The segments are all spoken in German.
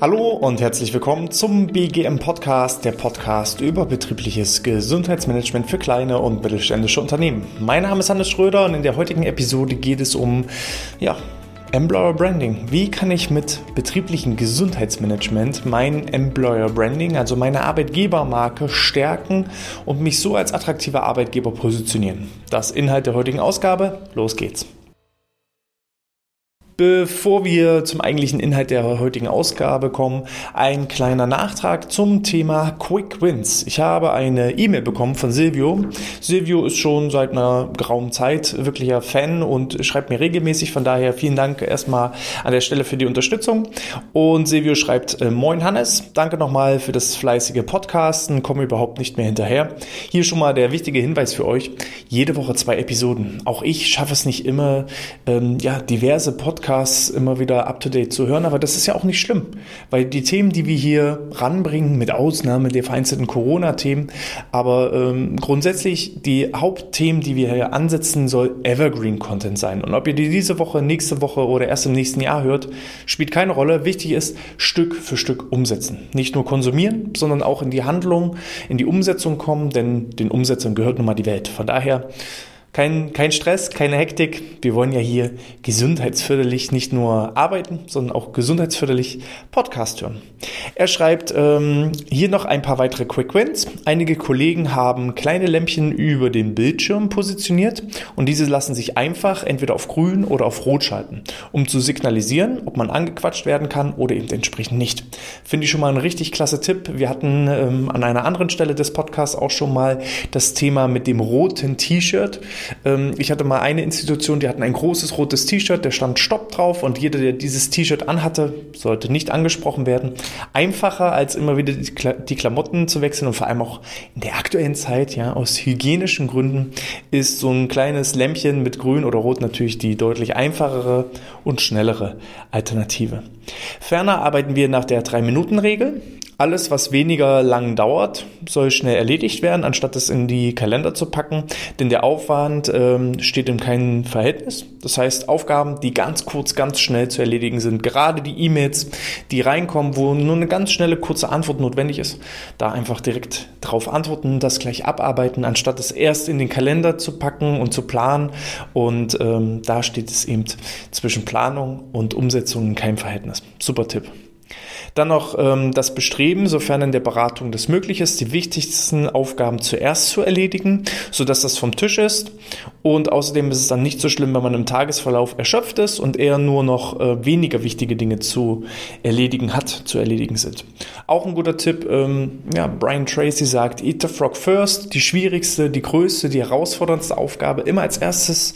Hallo und herzlich willkommen zum BGM Podcast, der Podcast über betriebliches Gesundheitsmanagement für kleine und mittelständische Unternehmen. Mein Name ist Hannes Schröder und in der heutigen Episode geht es um ja, Employer Branding. Wie kann ich mit betrieblichem Gesundheitsmanagement mein Employer Branding, also meine Arbeitgebermarke, stärken und mich so als attraktiver Arbeitgeber positionieren? Das Inhalt der heutigen Ausgabe. Los geht's. Bevor wir zum eigentlichen Inhalt der heutigen Ausgabe kommen, ein kleiner Nachtrag zum Thema Quick Wins. Ich habe eine E-Mail bekommen von Silvio. Silvio ist schon seit einer geraumen Zeit wirklicher Fan und schreibt mir regelmäßig. Von daher vielen Dank erstmal an der Stelle für die Unterstützung. Und Silvio schreibt, äh, Moin Hannes, danke nochmal für das fleißige Podcasten, komme überhaupt nicht mehr hinterher. Hier schon mal der wichtige Hinweis für euch. Jede Woche zwei Episoden. Auch ich schaffe es nicht immer, ähm, ja, diverse Podcasts Podcasts immer wieder up-to-date zu hören, aber das ist ja auch nicht schlimm, weil die Themen, die wir hier ranbringen, mit Ausnahme der vereinzelten Corona-Themen, aber ähm, grundsätzlich die Hauptthemen, die wir hier ansetzen, soll Evergreen-Content sein. Und ob ihr die diese Woche, nächste Woche oder erst im nächsten Jahr hört, spielt keine Rolle. Wichtig ist, Stück für Stück umsetzen. Nicht nur konsumieren, sondern auch in die Handlung, in die Umsetzung kommen, denn den Umsetzern gehört nun mal die Welt. Von daher kein, kein Stress, keine Hektik. Wir wollen ja hier gesundheitsförderlich nicht nur arbeiten, sondern auch gesundheitsförderlich Podcast hören. Er schreibt ähm, hier noch ein paar weitere Quick Wins. Einige Kollegen haben kleine Lämpchen über den Bildschirm positioniert und diese lassen sich einfach entweder auf grün oder auf rot schalten, um zu signalisieren, ob man angequatscht werden kann oder eben entsprechend nicht. Finde ich schon mal ein richtig klasse Tipp. Wir hatten ähm, an einer anderen Stelle des Podcasts auch schon mal das Thema mit dem roten T-Shirt. Ähm, ich hatte mal eine Institution, die hatten ein großes rotes T-Shirt, der stand Stopp drauf und jeder, der dieses T-Shirt anhatte, sollte nicht angesprochen werden. Einfacher als immer wieder die Klamotten zu wechseln und vor allem auch in der aktuellen Zeit, ja, aus hygienischen Gründen ist so ein kleines Lämpchen mit grün oder rot natürlich die deutlich einfachere und schnellere Alternative. Ferner arbeiten wir nach der 3-Minuten-Regel. Alles, was weniger lang dauert, soll schnell erledigt werden, anstatt es in die Kalender zu packen, denn der Aufwand ähm, steht in keinem Verhältnis. Das heißt, Aufgaben, die ganz kurz, ganz schnell zu erledigen sind, gerade die E-Mails, die reinkommen, wo nur eine ganz schnelle, kurze Antwort notwendig ist, da einfach direkt drauf antworten, das gleich abarbeiten, anstatt es erst in den Kalender zu packen und zu planen. Und ähm, da steht es eben zwischen Planung und Umsetzung in keinem Verhältnis. Super Tipp. Dann noch ähm, das Bestreben, sofern in der Beratung das möglich ist, die wichtigsten Aufgaben zuerst zu erledigen, sodass das vom Tisch ist. Und außerdem ist es dann nicht so schlimm, wenn man im Tagesverlauf erschöpft ist und eher nur noch äh, weniger wichtige Dinge zu erledigen hat, zu erledigen sind. Auch ein guter Tipp, ähm, ja, Brian Tracy sagt, eat the frog first, die schwierigste, die größte, die herausforderndste Aufgabe immer als erstes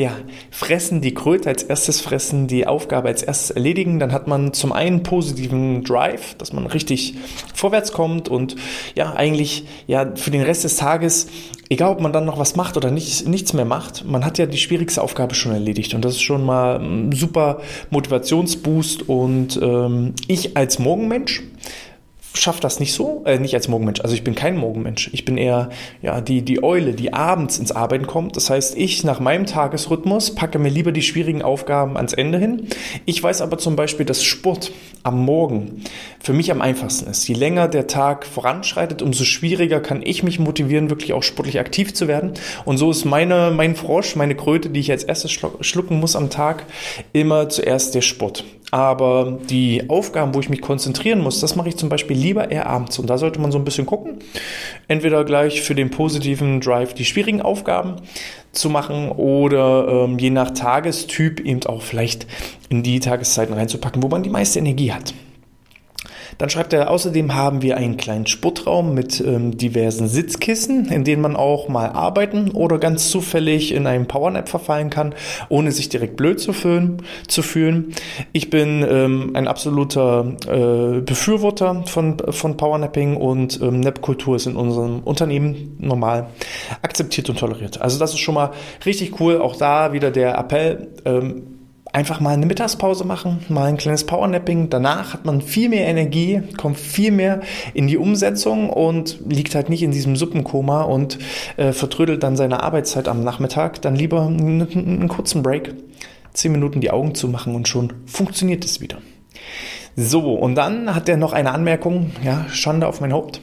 ja, fressen, die Kröte als erstes fressen, die Aufgabe als erstes erledigen, dann hat man zum einen positiven Drive, dass man richtig vorwärts kommt und ja, eigentlich ja für den Rest des Tages, egal ob man dann noch was macht oder nicht, nichts mehr macht, man hat ja die schwierigste Aufgabe schon erledigt. Und das ist schon mal ein super Motivationsboost. Und ähm, ich als Morgenmensch schaffe das nicht so, äh, nicht als Morgenmensch. Also ich bin kein Morgenmensch. Ich bin eher ja die die Eule, die abends ins Arbeiten kommt. Das heißt, ich nach meinem Tagesrhythmus packe mir lieber die schwierigen Aufgaben ans Ende hin. Ich weiß aber zum Beispiel, dass Sport am Morgen für mich am einfachsten ist. Je länger der Tag voranschreitet, umso schwieriger kann ich mich motivieren, wirklich auch sportlich aktiv zu werden. Und so ist meine mein Frosch, meine Kröte, die ich als erstes schlucken muss am Tag, immer zuerst der Sport. Aber die Aufgaben, wo ich mich konzentrieren muss, das mache ich zum Beispiel lieber eher abends. Und da sollte man so ein bisschen gucken. Entweder gleich für den positiven Drive die schwierigen Aufgaben zu machen oder ähm, je nach Tagestyp eben auch vielleicht in die Tageszeiten reinzupacken, wo man die meiste Energie hat. Dann schreibt er, außerdem haben wir einen kleinen Sputtraum mit ähm, diversen Sitzkissen, in denen man auch mal arbeiten oder ganz zufällig in einem Powernap verfallen kann, ohne sich direkt blöd zu fühlen. Zu fühlen. Ich bin ähm, ein absoluter äh, Befürworter von, von Powernapping und ähm, Nap-Kultur ist in unserem Unternehmen normal akzeptiert und toleriert. Also das ist schon mal richtig cool. Auch da wieder der Appell, ähm, einfach mal eine Mittagspause machen, mal ein kleines Powernapping. Danach hat man viel mehr Energie, kommt viel mehr in die Umsetzung und liegt halt nicht in diesem Suppenkoma und äh, vertrödelt dann seine Arbeitszeit am Nachmittag. Dann lieber einen, einen kurzen Break, zehn Minuten die Augen zu machen und schon funktioniert es wieder. So, und dann hat er noch eine Anmerkung, ja, Schande auf mein Haupt.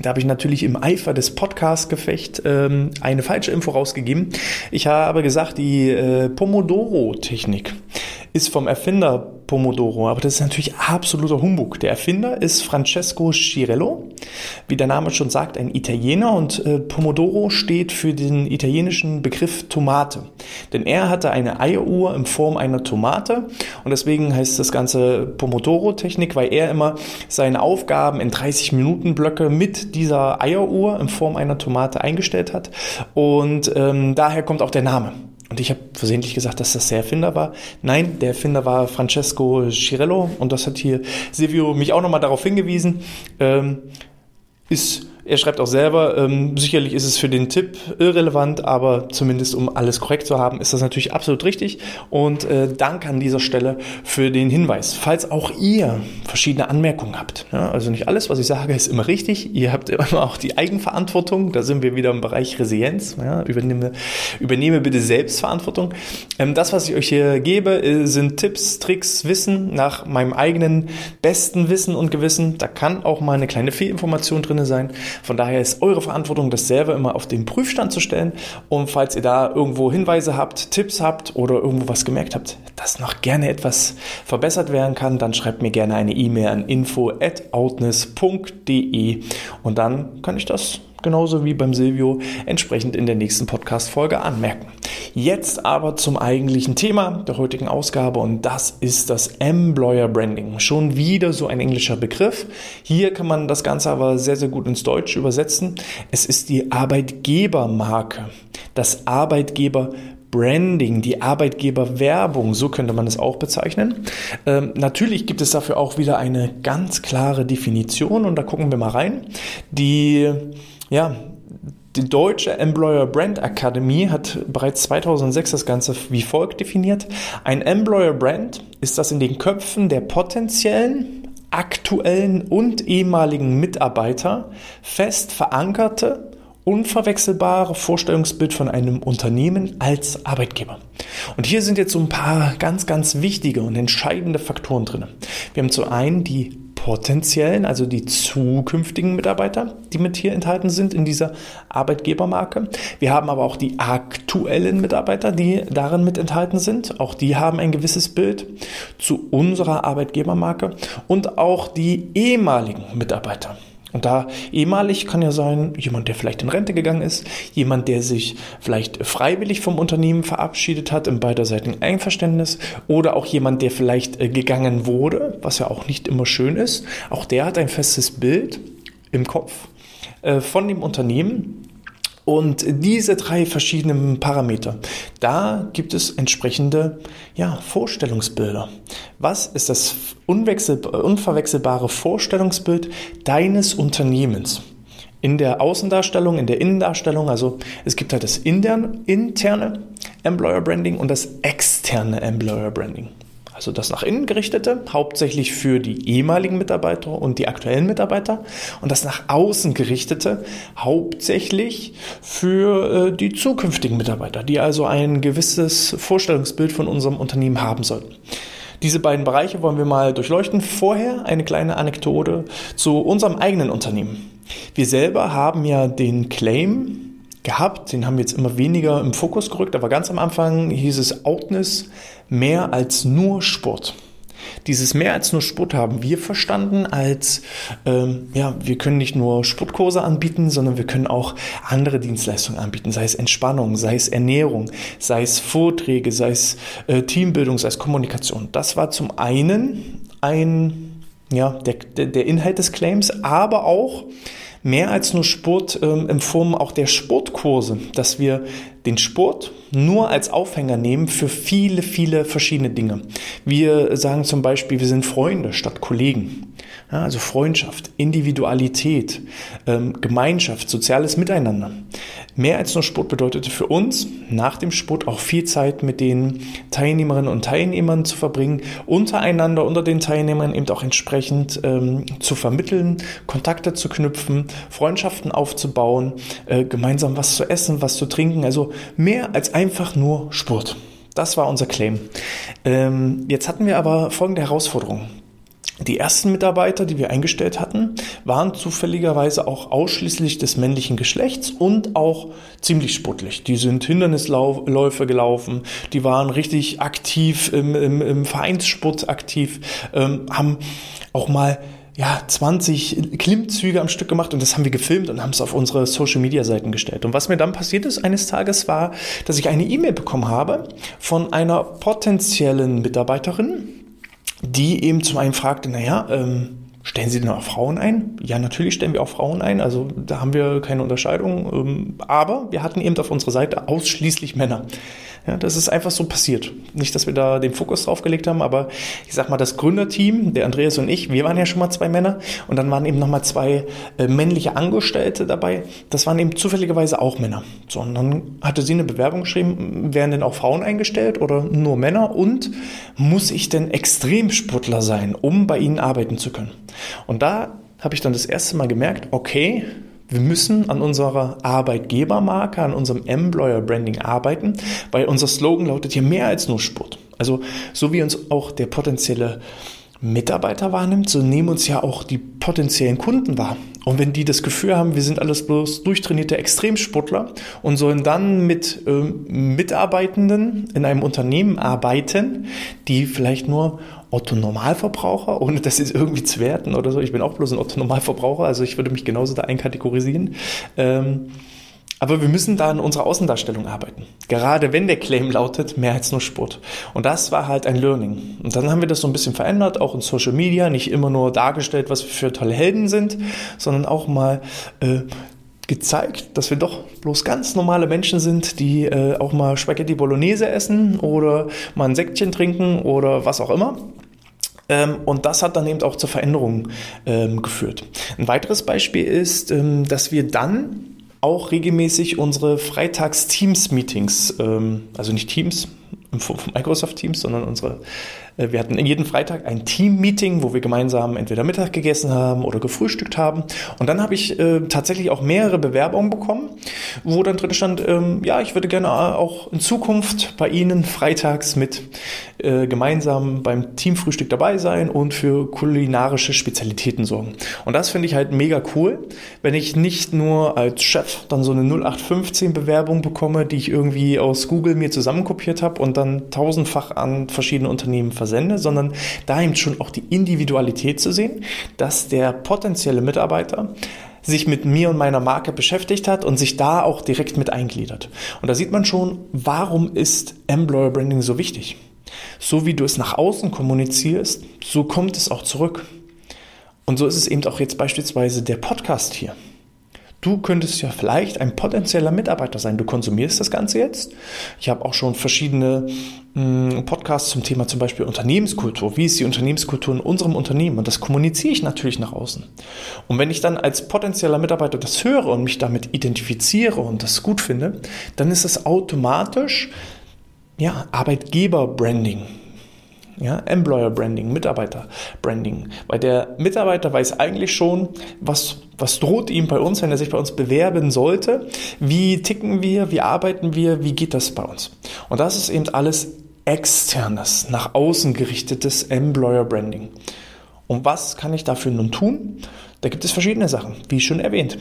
Da habe ich natürlich im Eifer des Podcast-Gefecht ähm, eine falsche Info rausgegeben. Ich habe gesagt, die äh, Pomodoro-Technik ist vom Erfinder Pomodoro, aber das ist natürlich absoluter Humbug. Der Erfinder ist Francesco Cirello, wie der Name schon sagt, ein Italiener und äh, Pomodoro steht für den italienischen Begriff Tomate. Denn er hatte eine Eieruhr in Form einer Tomate und deswegen heißt das Ganze Pomodoro-Technik, weil er immer seine Aufgaben in 30 Minuten Blöcke mit dieser Eieruhr in Form einer Tomate eingestellt hat und ähm, daher kommt auch der Name. Und ich habe versehentlich gesagt, dass das der Erfinder war. Nein, der Erfinder war Francesco Cirello und das hat hier Silvio mich auch nochmal darauf hingewiesen. Ähm, ist er schreibt auch selber, ähm, sicherlich ist es für den Tipp irrelevant, aber zumindest um alles korrekt zu haben, ist das natürlich absolut richtig. Und äh, danke an dieser Stelle für den Hinweis. Falls auch ihr verschiedene Anmerkungen habt, ja, also nicht alles, was ich sage, ist immer richtig. Ihr habt immer auch die Eigenverantwortung. Da sind wir wieder im Bereich Resilienz. Ja, übernehme, übernehme bitte Selbstverantwortung. Ähm, das, was ich euch hier gebe, äh, sind Tipps, Tricks, Wissen nach meinem eigenen besten Wissen und Gewissen. Da kann auch mal eine kleine Fehlinformation drin sein. Von daher ist eure Verantwortung, das selber immer auf den Prüfstand zu stellen. Und falls ihr da irgendwo Hinweise habt, Tipps habt oder irgendwo was gemerkt habt, dass noch gerne etwas verbessert werden kann, dann schreibt mir gerne eine E-Mail an info@outness.de und dann kann ich das genauso wie beim Silvio entsprechend in der nächsten Podcast-Folge anmerken. Jetzt aber zum eigentlichen Thema der heutigen Ausgabe und das ist das Employer Branding. Schon wieder so ein englischer Begriff. Hier kann man das Ganze aber sehr, sehr gut ins Deutsche übersetzen. Es ist die Arbeitgebermarke, das Arbeitgeber Branding, die Arbeitgeberwerbung, so könnte man es auch bezeichnen. Ähm, natürlich gibt es dafür auch wieder eine ganz klare Definition und da gucken wir mal rein. Die ja, die deutsche Employer Brand Academy hat bereits 2006 das Ganze wie folgt definiert. Ein Employer Brand ist das in den Köpfen der potenziellen, aktuellen und ehemaligen Mitarbeiter fest verankerte, unverwechselbare Vorstellungsbild von einem Unternehmen als Arbeitgeber. Und hier sind jetzt so ein paar ganz, ganz wichtige und entscheidende Faktoren drin. Wir haben zum einen die potenziellen, also die zukünftigen Mitarbeiter, die mit hier enthalten sind in dieser Arbeitgebermarke. Wir haben aber auch die aktuellen Mitarbeiter, die darin mit enthalten sind. Auch die haben ein gewisses Bild zu unserer Arbeitgebermarke und auch die ehemaligen Mitarbeiter. Und da ehemalig kann ja sein, jemand, der vielleicht in Rente gegangen ist, jemand, der sich vielleicht freiwillig vom Unternehmen verabschiedet hat im beiderseitigen Einverständnis oder auch jemand, der vielleicht äh, gegangen wurde, was ja auch nicht immer schön ist. Auch der hat ein festes Bild im Kopf äh, von dem Unternehmen und diese drei verschiedenen Parameter, da gibt es entsprechende ja, Vorstellungsbilder. Was ist das unverwechselbare Vorstellungsbild deines Unternehmens? In der Außendarstellung, in der Innendarstellung, also es gibt halt das interne Employer Branding und das externe Employer Branding. Also das nach innen gerichtete, hauptsächlich für die ehemaligen Mitarbeiter und die aktuellen Mitarbeiter. Und das nach außen gerichtete, hauptsächlich für äh, die zukünftigen Mitarbeiter, die also ein gewisses Vorstellungsbild von unserem Unternehmen haben sollten. Diese beiden Bereiche wollen wir mal durchleuchten. Vorher eine kleine Anekdote zu unserem eigenen Unternehmen. Wir selber haben ja den Claim gehabt, den haben wir jetzt immer weniger im Fokus gerückt, aber ganz am Anfang hieß es Outness mehr als nur Sport. Dieses mehr als nur Sport haben wir verstanden als, ähm, ja, wir können nicht nur Sportkurse anbieten, sondern wir können auch andere Dienstleistungen anbieten, sei es Entspannung, sei es Ernährung, sei es Vorträge, sei es äh, Teambildung, sei es Kommunikation. Das war zum einen ein, ja, der, der Inhalt des Claims, aber auch mehr als nur Sport ähm, in Form auch der Sportkurse, dass wir den Sport nur als Aufhänger nehmen für viele, viele verschiedene Dinge. Wir sagen zum Beispiel, wir sind Freunde statt Kollegen. Ja, also Freundschaft, Individualität, ähm, Gemeinschaft, soziales Miteinander. Mehr als nur Sport bedeutete für uns nach dem Sport auch viel Zeit mit den Teilnehmerinnen und Teilnehmern zu verbringen, untereinander, unter den Teilnehmern eben auch entsprechend ähm, zu vermitteln, Kontakte zu knüpfen, Freundschaften aufzubauen, äh, gemeinsam was zu essen, was zu trinken. Also mehr als einfach nur Sport. Das war unser Claim. Ähm, jetzt hatten wir aber folgende Herausforderung. Die ersten Mitarbeiter, die wir eingestellt hatten, waren zufälligerweise auch ausschließlich des männlichen Geschlechts und auch ziemlich sportlich. Die sind Hindernisläufe gelaufen, die waren richtig aktiv im, im, im Vereinssport aktiv, ähm, haben auch mal ja, 20 Klimmzüge am Stück gemacht und das haben wir gefilmt und haben es auf unsere Social Media Seiten gestellt. Und was mir dann passiert ist eines Tages war, dass ich eine E-Mail bekommen habe von einer potenziellen Mitarbeiterin, die eben zum einen fragte, naja, ähm, Stellen Sie denn auch Frauen ein? Ja, natürlich stellen wir auch Frauen ein. Also da haben wir keine Unterscheidung. Ähm, aber wir hatten eben auf unserer Seite ausschließlich Männer. Ja, das ist einfach so passiert. Nicht, dass wir da den Fokus drauf gelegt haben, aber ich sag mal, das Gründerteam, der Andreas und ich, wir waren ja schon mal zwei Männer und dann waren eben nochmal zwei äh, männliche Angestellte dabei. Das waren eben zufälligerweise auch Männer. So, und dann hatte sie eine Bewerbung geschrieben, werden denn auch Frauen eingestellt oder nur Männer und muss ich denn Extremsportler sein, um bei ihnen arbeiten zu können? Und da habe ich dann das erste Mal gemerkt, okay, wir müssen an unserer Arbeitgebermarke, an unserem Employer Branding arbeiten, weil unser Slogan lautet hier mehr als nur Sport. Also so wie uns auch der potenzielle Mitarbeiter wahrnimmt, so nehmen uns ja auch die potenziellen Kunden wahr. Und wenn die das Gefühl haben, wir sind alles bloß durchtrainierte Extremsportler und sollen dann mit äh, Mitarbeitenden in einem Unternehmen arbeiten, die vielleicht nur Otto-Normalverbraucher, ohne das jetzt irgendwie zu werten oder so. Ich bin auch bloß ein Otto-Normalverbraucher, also ich würde mich genauso da einkategorisieren. Ähm, aber wir müssen da an unserer Außendarstellung arbeiten. Gerade wenn der Claim lautet, mehr als nur Sport. Und das war halt ein Learning. Und dann haben wir das so ein bisschen verändert, auch in Social Media, nicht immer nur dargestellt, was wir für tolle Helden sind, sondern auch mal äh, gezeigt, dass wir doch bloß ganz normale Menschen sind, die äh, auch mal Spaghetti Bolognese essen oder mal ein Säckchen trinken oder was auch immer. Ähm, und das hat dann eben auch zur Veränderung ähm, geführt. Ein weiteres Beispiel ist, ähm, dass wir dann auch regelmäßig unsere Freitags-Teams-Meetings, also nicht Teams, von Microsoft Teams, sondern unsere wir hatten jeden Freitag ein Team-Meeting, wo wir gemeinsam entweder Mittag gegessen haben oder gefrühstückt haben. Und dann habe ich äh, tatsächlich auch mehrere Bewerbungen bekommen, wo dann drin stand, ähm, ja, ich würde gerne auch in Zukunft bei Ihnen freitags mit äh, gemeinsam beim Teamfrühstück dabei sein und für kulinarische Spezialitäten sorgen. Und das finde ich halt mega cool, wenn ich nicht nur als Chef dann so eine 0815 Bewerbung bekomme, die ich irgendwie aus Google mir zusammenkopiert habe und dann tausendfach an verschiedene Unternehmen versende versende, sondern da eben schon auch die Individualität zu sehen, dass der potenzielle Mitarbeiter sich mit mir und meiner Marke beschäftigt hat und sich da auch direkt mit eingliedert. Und da sieht man schon, warum ist Employer Branding so wichtig? So wie du es nach außen kommunizierst, so kommt es auch zurück. Und so ist es eben auch jetzt beispielsweise der Podcast hier. Du könntest ja vielleicht ein potenzieller Mitarbeiter sein. Du konsumierst das Ganze jetzt. Ich habe auch schon verschiedene mh, hm, Podcasts zum Thema zum Beispiel Unternehmenskultur. Wie ist die Unternehmenskultur in unserem Unternehmen? Und das kommuniziere ich natürlich nach außen. Und wenn ich dann als potenzieller Mitarbeiter das höre und mich damit identifiziere und das gut finde, dann ist es automatisch ja, Arbeitgeber-Branding ja, Employer Branding, Mitarbeiter Branding. Weil der Mitarbeiter weiß eigentlich schon, was, was droht ihm bei uns, wenn er sich bei uns bewerben sollte. Wie ticken wir, wie arbeiten wir, wie geht das bei uns? Und das ist eben alles externes, nach außen gerichtetes Employer Branding. Und was kann ich dafür nun tun? Da gibt es verschiedene Sachen, wie schon erwähnt.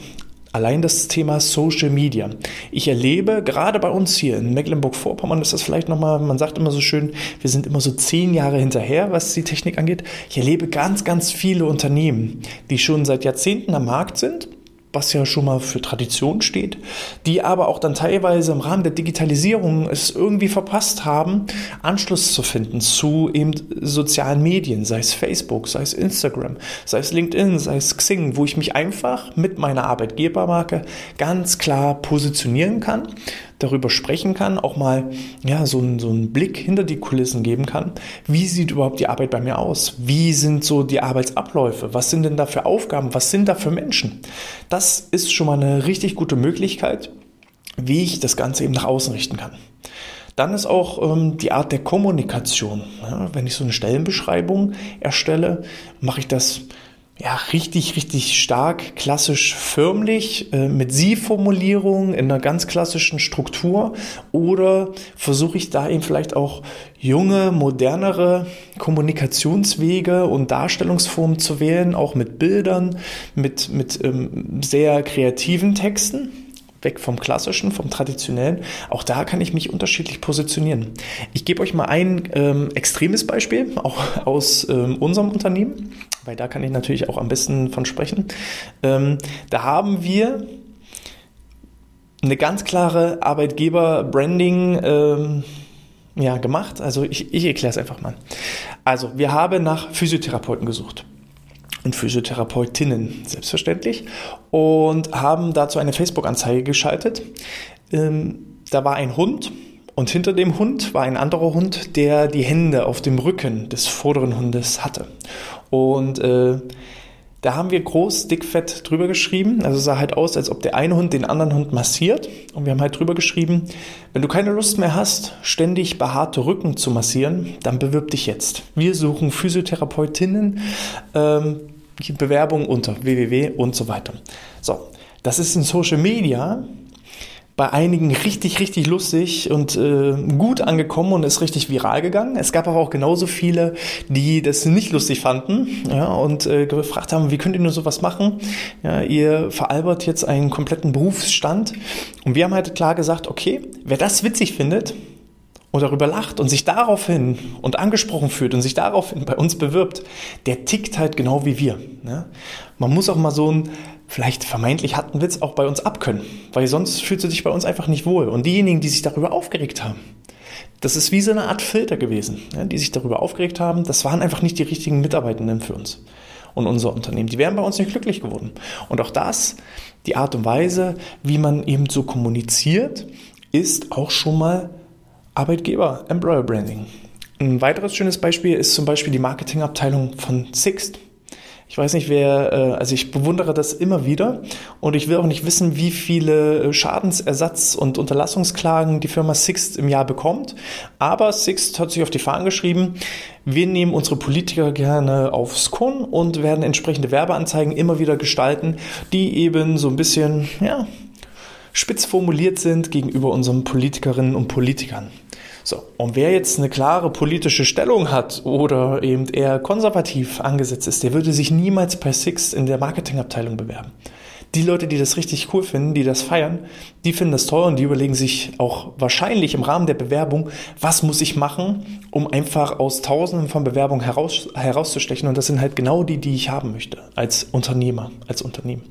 Allein das Thema Social Media. Ich erlebe, gerade bei uns hier in Mecklenburg-Vorpommern ist das vielleicht nochmal, man sagt immer so schön, wir sind immer so zehn Jahre hinterher, was die Technik angeht. Ich erlebe ganz, ganz viele Unternehmen, die schon seit Jahrzehnten am Markt sind was ja schon mal für Tradition steht, die aber auch dann teilweise im Rahmen der Digitalisierung es irgendwie verpasst haben, Anschluss zu finden zu eben sozialen Medien, sei es Facebook, sei es Instagram, sei es LinkedIn, sei es Xing, wo ich mich einfach mit meiner Arbeitgebermarke ganz klar positionieren kann, darüber sprechen kann, auch mal ja, so, einen, so einen Blick hinter die Kulissen geben kann. Wie sieht überhaupt die Arbeit bei mir aus? Wie sind so die Arbeitsabläufe? Was sind denn da für Aufgaben? Was sind da für Menschen? Das ist schon mal eine richtig gute Möglichkeit, wie ich das Ganze eben nach außen richten kann. Dann ist auch ähm, die Art der Kommunikation. Ja, wenn ich so eine Stellenbeschreibung erstelle, mache ich das ja, richtig, richtig stark, klassisch förmlich, äh, mit Sie-Formulierung in einer ganz klassischen Struktur. Oder versuche ich da eben vielleicht auch junge, modernere Kommunikationswege und Darstellungsformen zu wählen, auch mit Bildern, mit, mit ähm, sehr kreativen Texten weg vom klassischen, vom traditionellen. Auch da kann ich mich unterschiedlich positionieren. Ich gebe euch mal ein ähm, extremes Beispiel, auch aus ähm, unserem Unternehmen weil da kann ich natürlich auch am besten von sprechen. Ähm, da haben wir eine ganz klare Arbeitgeber-Branding ähm, ja, gemacht. Also ich, ich erkläre es einfach mal. Also wir haben nach Physiotherapeuten gesucht und Physiotherapeutinnen, selbstverständlich, und haben dazu eine Facebook-Anzeige geschaltet. Ähm, da war ein Hund und hinter dem Hund war ein anderer Hund, der die Hände auf dem Rücken des vorderen Hundes hatte. Und äh, da haben wir groß, dickfett drüber geschrieben. Also sah halt aus, als ob der eine Hund den anderen Hund massiert. Und wir haben halt drüber geschrieben, wenn du keine Lust mehr hast, ständig behaarte Rücken zu massieren, dann bewirb dich jetzt. Wir suchen Physiotherapeutinnen, ähm, Bewerbung unter www und so weiter. So, das ist in Social Media bei einigen richtig, richtig lustig und äh, gut angekommen und ist richtig viral gegangen. Es gab aber auch genauso viele, die das nicht lustig fanden ja, und äh, gefragt haben, wie könnt ihr nur sowas machen? Ja, ihr veralbert jetzt einen kompletten Berufsstand. Und wir haben halt klar gesagt, okay, wer das witzig findet, und darüber lacht und sich daraufhin und angesprochen fühlt und sich daraufhin bei uns bewirbt, der tickt halt genau wie wir. Ne? Man muss auch mal so ein vielleicht vermeintlich harten Witz auch bei uns abkönnen, weil sonst fühlt sie sich bei uns einfach nicht wohl. Und diejenigen, die sich darüber aufgeregt haben, das ist wie so eine Art Filter gewesen, ja, die sich darüber aufgeregt haben, das waren einfach nicht die richtigen Mitarbeitenden für uns und unser Unternehmen. Die wären bei uns nicht glücklich geworden. Und auch das, die Art und Weise, wie man eben so kommuniziert, ist auch schon mal Arbeitgeber, Employer Branding. Ein weiteres schönes Beispiel ist zum Beispiel die Marketingabteilung von Sixt. Ich weiß nicht, wer, äh, also ich bewundere das immer wieder und ich will auch nicht wissen, wie viele Schadensersatz- und Unterlassungsklagen die Firma Sixt im Jahr bekommt. Aber Sixt hat sich auf die Fahnen geschrieben, wir nehmen unsere Politiker gerne aufs Korn und werden entsprechende Werbeanzeigen immer wieder gestalten, die eben so ein bisschen, ja, spitz formuliert sind gegenüber unseren Politikerinnen und Politikern. So, und wer jetzt eine klare politische Stellung hat oder eben eher konservativ angesetzt ist, der würde sich niemals bei Six in der Marketingabteilung bewerben die Leute, die das richtig cool finden, die das feiern, die finden das toll und die überlegen sich auch wahrscheinlich im Rahmen der Bewerbung, was muss ich machen, um einfach aus Tausenden von Bewerbungen heraus, herauszustechen. Und das sind halt genau die, die ich haben möchte als Unternehmer, als Unternehmen.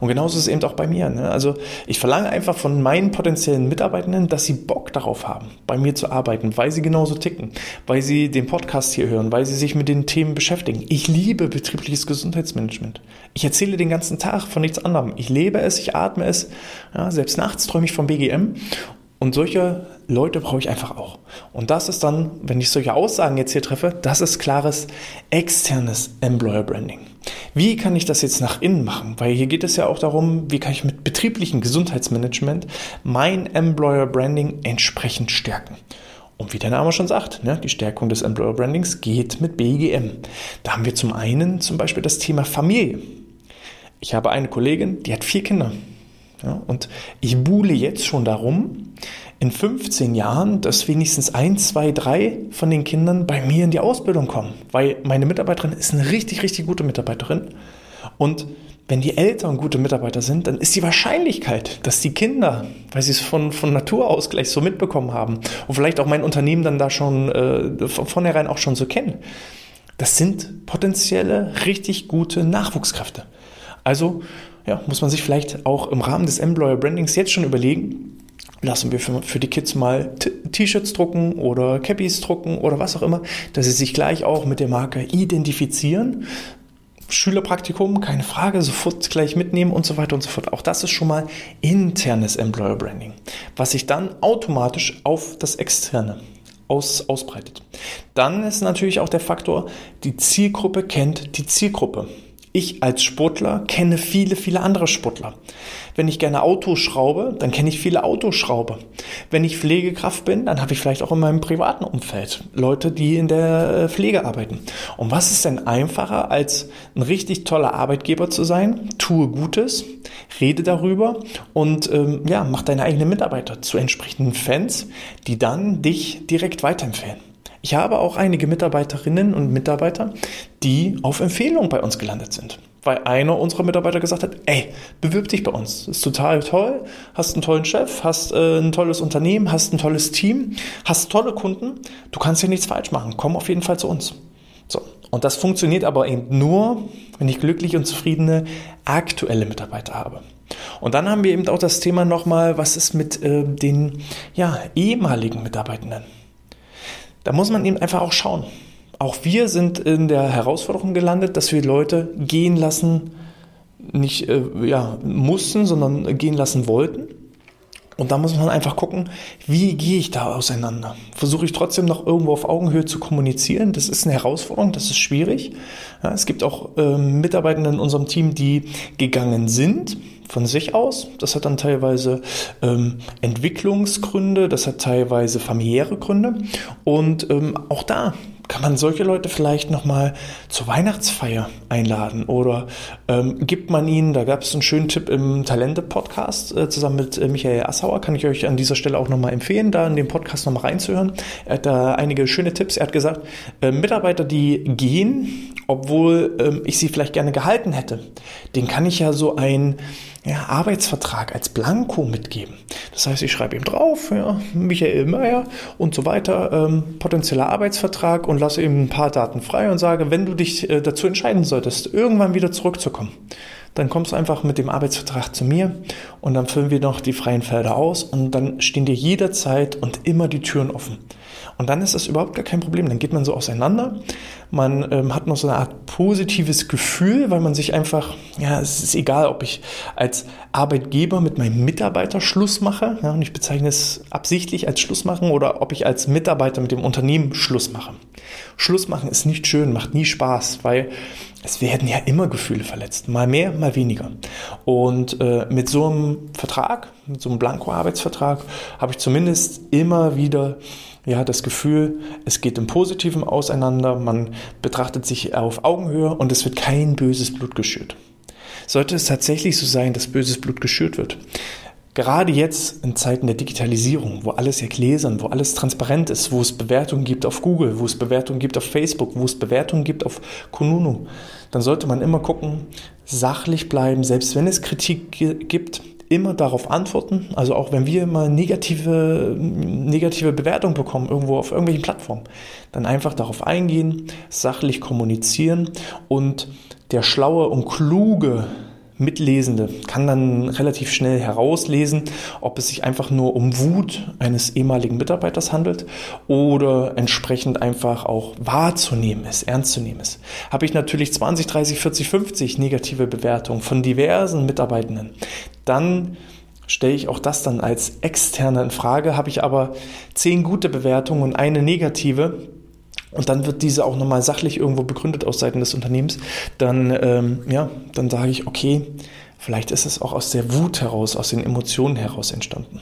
Und genauso ist es eben auch bei mir. Ne? Also ich verlange einfach von meinen potenziellen Mitarbeitenden, dass sie Bock darauf haben, bei mir zu arbeiten, weil sie genauso ticken, weil sie den Podcast hier hören, weil sie sich mit den Themen beschäftigen. Ich liebe betriebliches Gesundheitsmanagement. Ich erzähle den ganzen Tag von nichts anderem haben. Ich lebe es, ich atme es. Ja, selbst nachts träume ich vom BGM. Und solche Leute brauche ich einfach auch. Und das ist dann, wenn ich solche Aussagen jetzt hier treffe, das ist klares externes Employer Branding. Wie kann ich das jetzt nach innen machen? Weil hier geht es ja auch darum, wie kann ich mit betrieblichem Gesundheitsmanagement mein Employer Branding entsprechend stärken. Und wie der Name schon sagt, ne, die Stärkung des Employer Brandings geht mit BGM. Da haben wir zum einen zum Beispiel das Thema Familie. Ich habe eine Kollegin, die hat vier Kinder. Ja, und ich buhle jetzt schon darum, in 15 Jahren, dass wenigstens ein, zwei, drei von den Kindern bei mir in die Ausbildung kommen. Weil meine Mitarbeiterin ist eine richtig, richtig gute Mitarbeiterin. Und wenn die Eltern gute Mitarbeiter sind, dann ist die Wahrscheinlichkeit, dass die Kinder, weil sie es von, von Natur aus gleich so mitbekommen haben und vielleicht auch mein Unternehmen dann da schon äh, von vornherein auch schon so kennen, das sind potenzielle, richtig gute Nachwuchskräfte. Also ja, muss man sich vielleicht auch im Rahmen des Employer Brandings jetzt schon überlegen, lassen wir für, für die Kids mal T-Shirts drucken oder Cappies drucken oder was auch immer, dass sie sich gleich auch mit der Marke identifizieren, Schülerpraktikum, keine Frage, sofort gleich mitnehmen und so weiter und so fort. Auch das ist schon mal internes Employer Branding, was sich dann automatisch auf das externe aus, ausbreitet. Dann ist natürlich auch der Faktor, die Zielgruppe kennt die Zielgruppe. Ich als Sportler kenne viele, viele andere Sportler. Wenn ich gerne Autos schraube, dann kenne ich viele Autoschrauber. Wenn ich Pflegekraft bin, dann habe ich vielleicht auch in meinem privaten Umfeld Leute, die in der äh, Pflege arbeiten. Und was ist denn einfacher, als ein richtig toller Arbeitgeber zu sein? Tue Gutes, rede darüber und ähm, ja, mach deine eigenen Mitarbeiter zu entsprechenden Fans, die dann dich direkt weiterempfehlen. Ich habe auch einige Mitarbeiterinnen und Mitarbeiter, die auf Empfehlung bei uns gelandet sind. Weil einer unserer Mitarbeiter gesagt hat, ey, bewirb dich bei uns. Ist total toll, hast einen tollen Chef, hast äh, ein tolles Unternehmen, hast ein tolles Team, hast tolle Kunden. Du kannst hier nichts falsch machen. Komm auf jeden Fall zu uns. So. Und das funktioniert aber eben nur, wenn ich glückliche und zufriedene aktuelle Mitarbeiter habe. Und dann haben wir eben auch das Thema nochmal, was ist mit äh, den ja, ehemaligen Mitarbeitenden? Da muss man eben einfach auch schauen. Auch wir sind in der Herausforderung gelandet, dass wir Leute gehen lassen, nicht äh, ja, mussten, sondern gehen lassen wollten. Und da muss man einfach gucken, wie gehe ich da auseinander? Versuche ich trotzdem noch irgendwo auf Augenhöhe zu kommunizieren? Das ist eine Herausforderung, das ist schwierig. Ja, es gibt auch ähm, Mitarbeiter in unserem Team, die gegangen sind von sich aus. Das hat dann teilweise ähm, Entwicklungsgründe, das hat teilweise familiäre Gründe. Und ähm, auch da kann man solche Leute vielleicht nochmal zur Weihnachtsfeier einladen oder ähm, gibt man ihnen, da gab es einen schönen Tipp im Talente-Podcast äh, zusammen mit äh, Michael Assauer, kann ich euch an dieser Stelle auch nochmal empfehlen, da in den Podcast nochmal reinzuhören. Er hat da einige schöne Tipps. Er hat gesagt, äh, Mitarbeiter, die gehen, obwohl ähm, ich sie vielleicht gerne gehalten hätte, den kann ich ja so ein ja, Arbeitsvertrag als Blanko mitgeben. Das heißt, ich schreibe ihm drauf, ja, Michael Meyer und so weiter, ähm, potenzieller Arbeitsvertrag und lasse ihm ein paar Daten frei und sage, wenn du dich äh, dazu entscheiden solltest, irgendwann wieder zurückzukommen, dann kommst du einfach mit dem Arbeitsvertrag zu mir und dann füllen wir noch die freien Felder aus und dann stehen dir jederzeit und immer die Türen offen. Und dann ist das überhaupt gar kein Problem. Dann geht man so auseinander. Man ähm, hat noch so eine Art positives Gefühl, weil man sich einfach, ja, es ist egal, ob ich als Arbeitgeber mit meinem Mitarbeiter Schluss mache, ja, und ich bezeichne es absichtlich als Schluss machen, oder ob ich als Mitarbeiter mit dem Unternehmen Schluss mache. Schluss machen ist nicht schön, macht nie Spaß, weil es werden ja immer Gefühle verletzt, mal mehr, mal weniger. Und äh, mit so einem Vertrag, mit so einem Blanko-Arbeitsvertrag, habe ich zumindest immer wieder ja, das Gefühl, es geht im Positiven auseinander, man betrachtet sich auf Augenhöhe und es wird kein böses Blut geschürt. Sollte es tatsächlich so sein, dass böses Blut geschürt wird, Gerade jetzt in Zeiten der Digitalisierung, wo alles ja gläsern, wo alles transparent ist, wo es Bewertungen gibt auf Google, wo es Bewertungen gibt auf Facebook, wo es Bewertungen gibt auf Kununu, dann sollte man immer gucken, sachlich bleiben, selbst wenn es Kritik gibt, immer darauf antworten. Also auch wenn wir mal negative, negative Bewertungen bekommen, irgendwo auf irgendwelchen Plattformen, dann einfach darauf eingehen, sachlich kommunizieren und der schlaue und kluge Mitlesende kann dann relativ schnell herauslesen, ob es sich einfach nur um Wut eines ehemaligen Mitarbeiters handelt oder entsprechend einfach auch wahrzunehmen ist, ernst zu nehmen ist. Habe ich natürlich 20, 30, 40, 50 negative Bewertungen von diversen Mitarbeitenden, dann stelle ich auch das dann als externe in Frage. Habe ich aber zehn gute Bewertungen und eine negative, und dann wird diese auch nochmal sachlich irgendwo begründet aus Seiten des Unternehmens, dann, ähm, ja, dann sage ich, okay, vielleicht ist es auch aus der Wut heraus, aus den Emotionen heraus entstanden.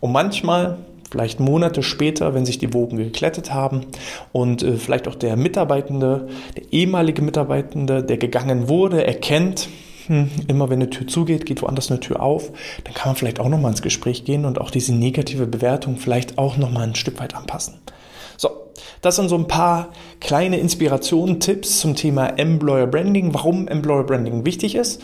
Und manchmal, vielleicht Monate später, wenn sich die Wogen geklettet haben und äh, vielleicht auch der Mitarbeitende, der ehemalige Mitarbeitende, der gegangen wurde, erkennt, hm, immer wenn eine Tür zugeht, geht woanders eine Tür auf, dann kann man vielleicht auch nochmal ins Gespräch gehen und auch diese negative Bewertung vielleicht auch nochmal ein Stück weit anpassen. So, das sind so ein paar kleine Inspirationen, Tipps zum Thema Employer Branding, warum Employer Branding wichtig ist.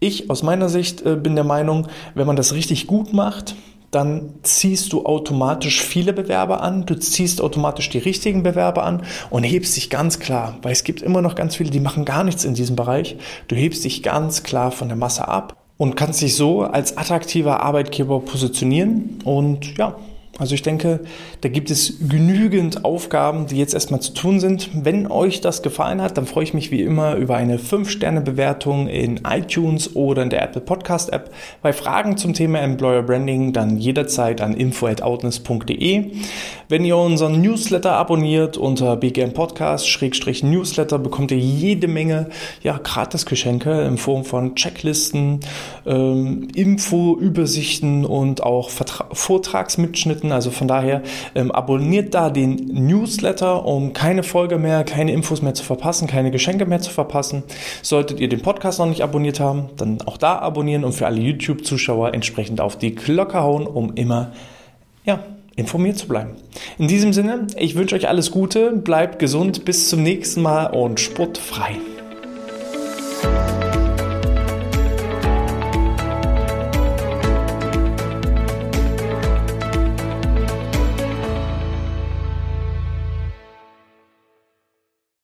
Ich aus meiner Sicht äh, bin der Meinung, wenn man das richtig gut macht, dann ziehst du automatisch viele Bewerber an, du ziehst automatisch die richtigen Bewerber an und hebst dich ganz klar, weil es gibt immer noch ganz viele, die machen gar nichts in diesem Bereich. Du hebst dich ganz klar von der Masse ab und kannst dich so als attraktiver Arbeitgeber positionieren und ja, Also ich denke, da gibt es genügend Aufgaben, die jetzt erstmal zu tun sind. Wenn euch das gefallen hat, dann freue ich mich wie immer über eine 5-Sterne-Bewertung in iTunes oder in der Apple Podcast App. Bei Fragen zum Thema Employer Branding dann jederzeit an info@outness.de. Wenn ihr unseren Newsletter abonniert unter BGM Podcast-Newsletter bekommt ihr jede Menge ja, Gratisgeschenke in Form von Checklisten, ähm, Info-Übersichten und auch Vertra Vortragsmitschnitten Nachrichten. Also von daher ähm, abonniert da den Newsletter, um keine Folge mehr, keine Infos mehr zu verpassen, keine Geschenke mehr zu verpassen. Solltet ihr den Podcast noch nicht abonniert haben, dann auch da abonnieren und für alle YouTube-Zuschauer entsprechend auf die Glocke hauen, um immer ja, informiert zu bleiben. In diesem Sinne, ich wünsche euch alles Gute, bleibt gesund, bis zum nächsten Mal und sportfrei.